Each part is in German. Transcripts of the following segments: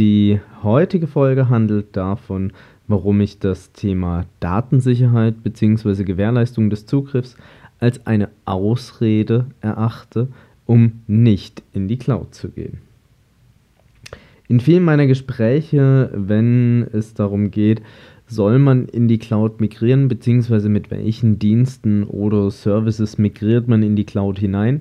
Die heutige Folge handelt davon, warum ich das Thema Datensicherheit bzw. Gewährleistung des Zugriffs als eine Ausrede erachte, um nicht in die Cloud zu gehen. In vielen meiner Gespräche, wenn es darum geht, soll man in die Cloud migrieren, beziehungsweise mit welchen Diensten oder Services migriert man in die Cloud hinein,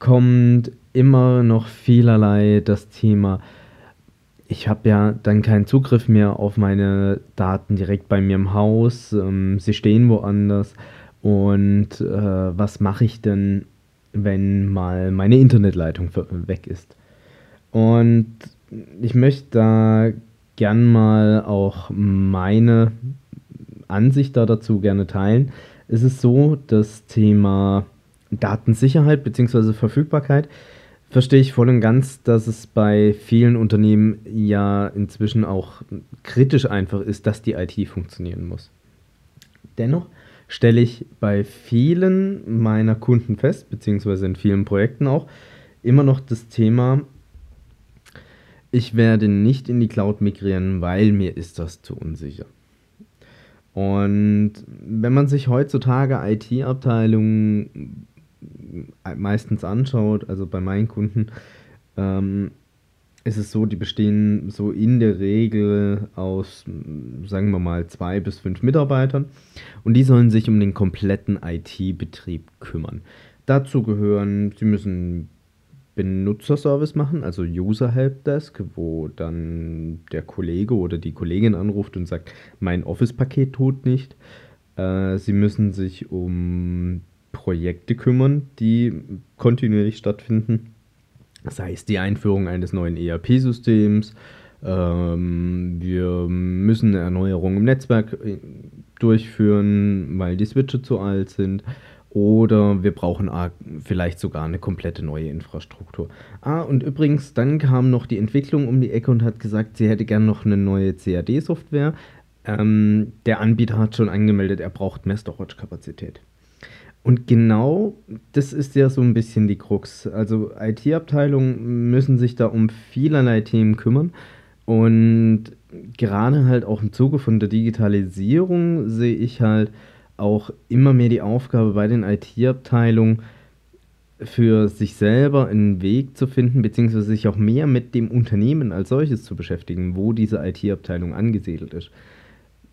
kommt immer noch vielerlei das Thema ich habe ja dann keinen Zugriff mehr auf meine Daten direkt bei mir im Haus. Ähm, sie stehen woanders. Und äh, was mache ich denn, wenn mal meine Internetleitung weg ist? Und ich möchte da gern mal auch meine Ansicht da dazu gerne teilen. Es ist so, das Thema Datensicherheit bzw. Verfügbarkeit verstehe ich voll und ganz, dass es bei vielen Unternehmen ja inzwischen auch kritisch einfach ist, dass die IT funktionieren muss. Dennoch stelle ich bei vielen meiner Kunden fest, beziehungsweise in vielen Projekten auch, immer noch das Thema, ich werde nicht in die Cloud migrieren, weil mir ist das zu unsicher. Und wenn man sich heutzutage IT-Abteilungen meistens anschaut, also bei meinen Kunden, ähm, ist es so, die bestehen so in der Regel aus, sagen wir mal, zwei bis fünf Mitarbeitern und die sollen sich um den kompletten IT-Betrieb kümmern. Dazu gehören, sie müssen Benutzerservice machen, also User Helpdesk, wo dann der Kollege oder die Kollegin anruft und sagt, mein Office-Paket tut nicht. Äh, sie müssen sich um Projekte kümmern, die kontinuierlich stattfinden. Sei es die Einführung eines neuen ERP-Systems, ähm, wir müssen eine Erneuerung im Netzwerk äh, durchführen, weil die Switche zu alt sind. Oder wir brauchen vielleicht sogar eine komplette neue Infrastruktur. Ah, und übrigens, dann kam noch die Entwicklung um die Ecke und hat gesagt, sie hätte gern noch eine neue CAD-Software. Ähm, der Anbieter hat schon angemeldet, er braucht mehr Storage-Kapazität. Und genau das ist ja so ein bisschen die Krux. Also IT-Abteilungen müssen sich da um vielerlei Themen kümmern. Und gerade halt auch im Zuge von der Digitalisierung sehe ich halt auch immer mehr die Aufgabe bei den IT-Abteilungen, für sich selber einen Weg zu finden, beziehungsweise sich auch mehr mit dem Unternehmen als solches zu beschäftigen, wo diese IT-Abteilung angesiedelt ist.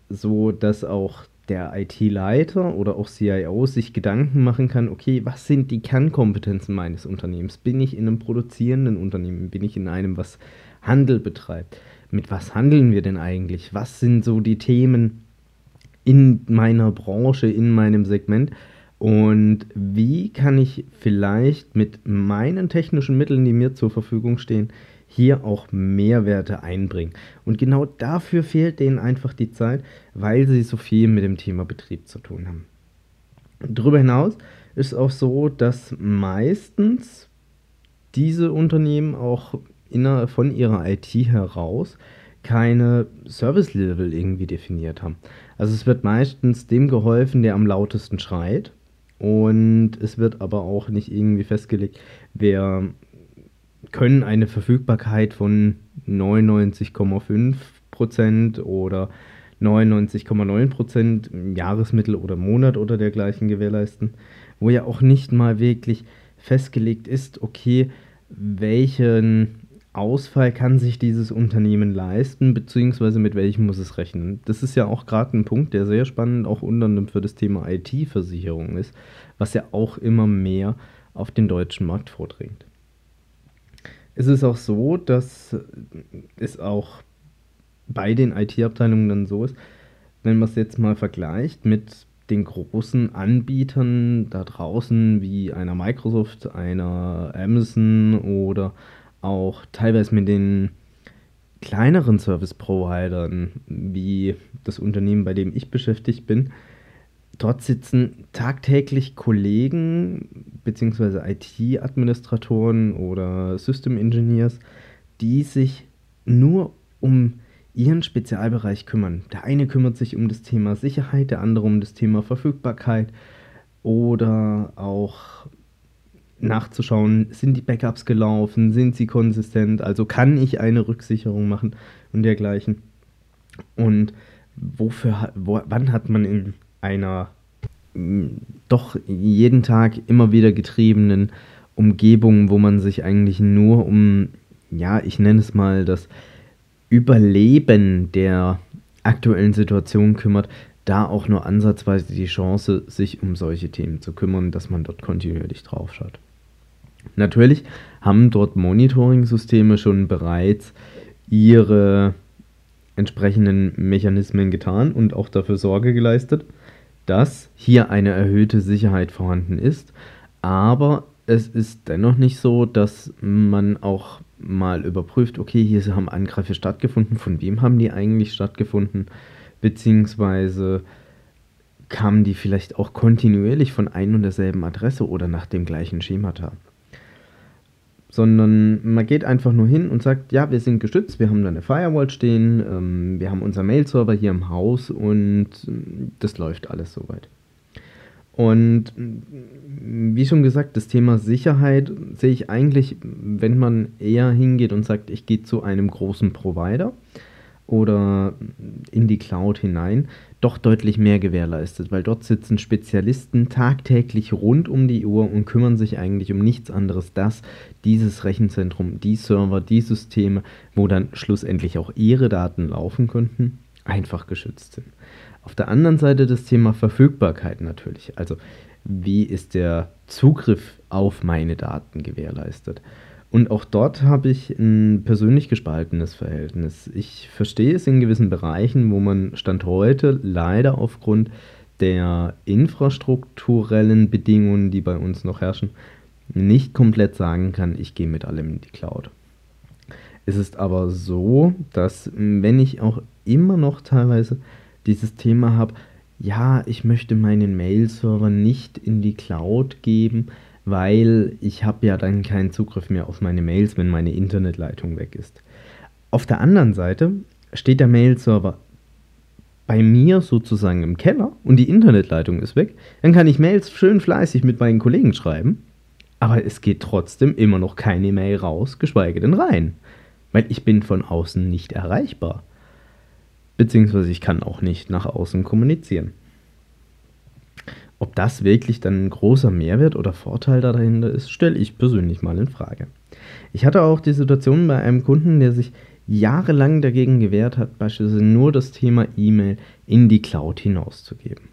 So dass auch der IT-Leiter oder auch CIO sich Gedanken machen kann, okay, was sind die Kernkompetenzen meines Unternehmens? Bin ich in einem produzierenden Unternehmen? Bin ich in einem, was Handel betreibt? Mit was handeln wir denn eigentlich? Was sind so die Themen in meiner Branche, in meinem Segment? Und wie kann ich vielleicht mit meinen technischen Mitteln, die mir zur Verfügung stehen, hier auch Mehrwerte einbringen. Und genau dafür fehlt denen einfach die Zeit, weil sie so viel mit dem Thema Betrieb zu tun haben. Darüber hinaus ist auch so, dass meistens diese Unternehmen auch inner, von ihrer IT heraus keine Service-Level irgendwie definiert haben. Also es wird meistens dem geholfen, der am lautesten schreit. Und es wird aber auch nicht irgendwie festgelegt, wer können eine Verfügbarkeit von 99,5% oder 99,9% im Jahresmittel oder Monat oder dergleichen gewährleisten, wo ja auch nicht mal wirklich festgelegt ist, okay, welchen Ausfall kann sich dieses Unternehmen leisten, beziehungsweise mit welchem muss es rechnen. Das ist ja auch gerade ein Punkt, der sehr spannend auch unter anderem für das Thema IT-Versicherung ist, was ja auch immer mehr auf den deutschen Markt vordringt. Es ist auch so, dass es auch bei den IT-Abteilungen dann so ist, wenn man es jetzt mal vergleicht mit den großen Anbietern da draußen wie einer Microsoft, einer Amazon oder auch teilweise mit den kleineren Service-Providern, wie das Unternehmen, bei dem ich beschäftigt bin, dort sitzen tagtäglich Kollegen bzw. IT-Administratoren oder System Engineers, die sich nur um ihren Spezialbereich kümmern. Der eine kümmert sich um das Thema Sicherheit, der andere um das Thema Verfügbarkeit oder auch nachzuschauen, sind die Backups gelaufen, sind sie konsistent, also kann ich eine Rücksicherung machen und dergleichen. Und wofür, wo, wann hat man in einer doch jeden Tag immer wieder getriebenen Umgebung, wo man sich eigentlich nur um, ja, ich nenne es mal das Überleben der aktuellen Situation kümmert, da auch nur ansatzweise die Chance, sich um solche Themen zu kümmern, dass man dort kontinuierlich drauf schaut. Natürlich haben dort Monitoring-Systeme schon bereits ihre entsprechenden Mechanismen getan und auch dafür Sorge geleistet, dass hier eine erhöhte Sicherheit vorhanden ist. Aber es ist dennoch nicht so, dass man auch mal überprüft, okay, hier haben Angriffe stattgefunden, von wem haben die eigentlich stattgefunden, beziehungsweise kamen die vielleicht auch kontinuierlich von ein und derselben Adresse oder nach dem gleichen Schemata sondern man geht einfach nur hin und sagt, ja, wir sind geschützt, wir haben da eine Firewall stehen, ähm, wir haben unseren Mail-Server hier im Haus und ähm, das läuft alles soweit. Und wie schon gesagt, das Thema Sicherheit sehe ich eigentlich, wenn man eher hingeht und sagt, ich gehe zu einem großen Provider oder in die Cloud hinein, doch deutlich mehr gewährleistet, weil dort sitzen Spezialisten tagtäglich rund um die Uhr und kümmern sich eigentlich um nichts anderes, dass dieses Rechenzentrum, die Server, die Systeme, wo dann schlussendlich auch ihre Daten laufen könnten, einfach geschützt sind. Auf der anderen Seite das Thema Verfügbarkeit natürlich. Also wie ist der Zugriff auf meine Daten gewährleistet? Und auch dort habe ich ein persönlich gespaltenes Verhältnis. Ich verstehe es in gewissen Bereichen, wo man Stand heute leider aufgrund der infrastrukturellen Bedingungen, die bei uns noch herrschen, nicht komplett sagen kann, ich gehe mit allem in die Cloud. Es ist aber so, dass wenn ich auch immer noch teilweise dieses Thema habe, ja, ich möchte meinen Mail-Server nicht in die Cloud geben, weil ich habe ja dann keinen Zugriff mehr auf meine Mails, wenn meine Internetleitung weg ist. Auf der anderen Seite steht der Mail-Server bei mir sozusagen im Keller und die Internetleitung ist weg, dann kann ich Mails schön fleißig mit meinen Kollegen schreiben, aber es geht trotzdem immer noch keine Mail raus, geschweige denn rein, weil ich bin von außen nicht erreichbar. Beziehungsweise ich kann auch nicht nach außen kommunizieren. Ob das wirklich dann ein großer Mehrwert oder Vorteil dahinter ist, stelle ich persönlich mal in Frage. Ich hatte auch die Situation bei einem Kunden, der sich jahrelang dagegen gewehrt hat, beispielsweise nur das Thema E-Mail in die Cloud hinauszugeben.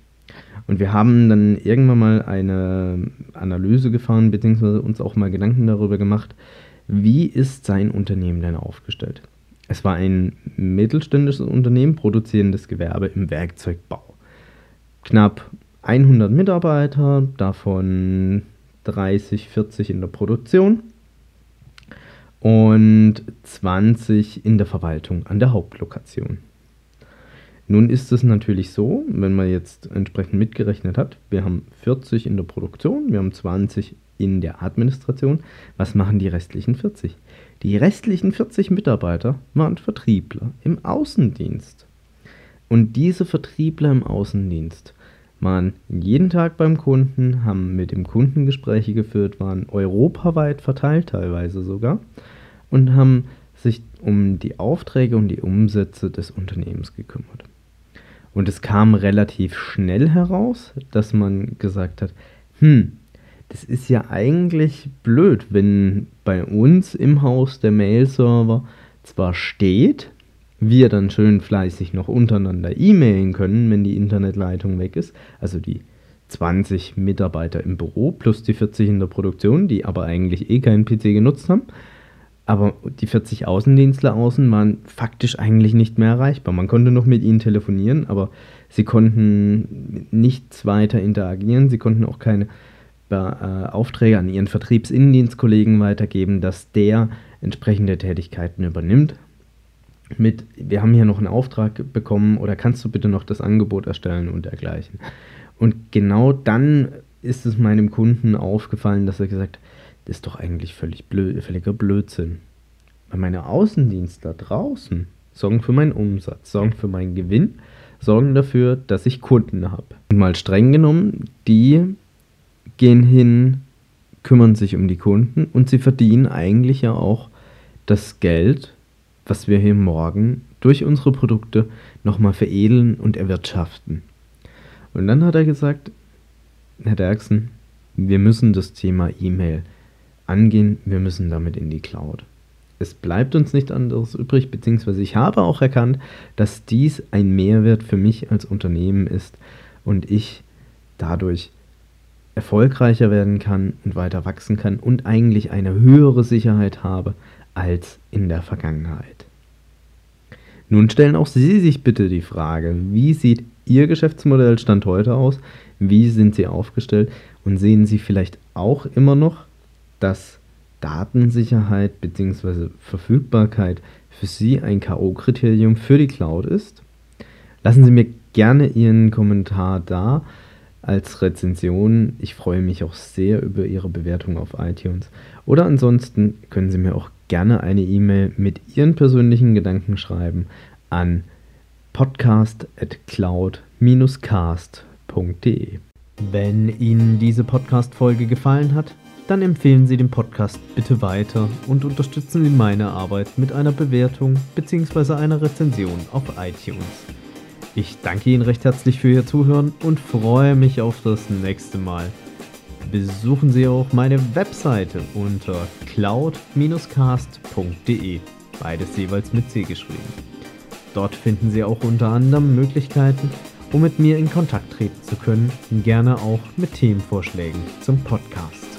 Und wir haben dann irgendwann mal eine Analyse gefahren, beziehungsweise uns auch mal Gedanken darüber gemacht, wie ist sein Unternehmen denn aufgestellt. Es war ein mittelständisches Unternehmen, produzierendes Gewerbe im Werkzeugbau. Knapp 100 Mitarbeiter, davon 30, 40 in der Produktion und 20 in der Verwaltung an der Hauptlokation. Nun ist es natürlich so, wenn man jetzt entsprechend mitgerechnet hat, wir haben 40 in der Produktion, wir haben 20 in der Administration. Was machen die restlichen 40? Die restlichen 40 Mitarbeiter waren Vertriebler im Außendienst. Und diese Vertriebler im Außendienst waren jeden Tag beim Kunden, haben mit dem Kunden Gespräche geführt, waren europaweit verteilt teilweise sogar und haben sich um die Aufträge und die Umsätze des Unternehmens gekümmert. Und es kam relativ schnell heraus, dass man gesagt hat, hm, das ist ja eigentlich blöd, wenn bei uns im Haus der Mail-Server zwar steht, wir dann schön fleißig noch untereinander e-mailen können, wenn die Internetleitung weg ist. Also die 20 Mitarbeiter im Büro plus die 40 in der Produktion, die aber eigentlich eh keinen PC genutzt haben. Aber die 40 Außendienstler außen waren faktisch eigentlich nicht mehr erreichbar. Man konnte noch mit ihnen telefonieren, aber sie konnten nichts weiter interagieren. Sie konnten auch keine äh, Aufträge an ihren Vertriebsinnendienstkollegen weitergeben, dass der entsprechende Tätigkeiten übernimmt. Mit, wir haben hier noch einen Auftrag bekommen oder kannst du bitte noch das Angebot erstellen und dergleichen. Und genau dann ist es meinem Kunden aufgefallen, dass er gesagt hat, das ist doch eigentlich völlig blöd, völliger Blödsinn. Weil meine Außendienstler draußen sorgen für meinen Umsatz, sorgen für meinen Gewinn, sorgen dafür, dass ich Kunden habe. Und mal streng genommen, die gehen hin, kümmern sich um die Kunden und sie verdienen eigentlich ja auch das Geld, was wir hier morgen durch unsere Produkte nochmal veredeln und erwirtschaften. Und dann hat er gesagt, Herr Derksen, wir müssen das Thema E-Mail angehen, wir müssen damit in die Cloud. Es bleibt uns nicht anderes übrig, beziehungsweise ich habe auch erkannt, dass dies ein Mehrwert für mich als Unternehmen ist und ich dadurch erfolgreicher werden kann und weiter wachsen kann und eigentlich eine höhere Sicherheit habe als in der Vergangenheit. Nun stellen auch Sie sich bitte die Frage, wie sieht Ihr Geschäftsmodell Stand heute aus? Wie sind Sie aufgestellt? Und sehen Sie vielleicht auch immer noch, dass Datensicherheit bzw. Verfügbarkeit für Sie ein KO-Kriterium für die Cloud ist? Lassen Sie mir gerne Ihren Kommentar da als Rezension. Ich freue mich auch sehr über Ihre Bewertung auf iTunes. Oder ansonsten können Sie mir auch gerne eine E-Mail mit Ihren persönlichen Gedanken schreiben an podcast.cloud-cast.de. Wenn Ihnen diese Podcast-Folge gefallen hat, dann empfehlen Sie den Podcast bitte weiter und unterstützen Sie meine Arbeit mit einer Bewertung bzw. einer Rezension auf iTunes. Ich danke Ihnen recht herzlich für Ihr Zuhören und freue mich auf das nächste Mal. Besuchen Sie auch meine Webseite unter cloud-cast.de, beides jeweils mit C geschrieben. Dort finden Sie auch unter anderem Möglichkeiten, um mit mir in Kontakt treten zu können, gerne auch mit Themenvorschlägen zum Podcast.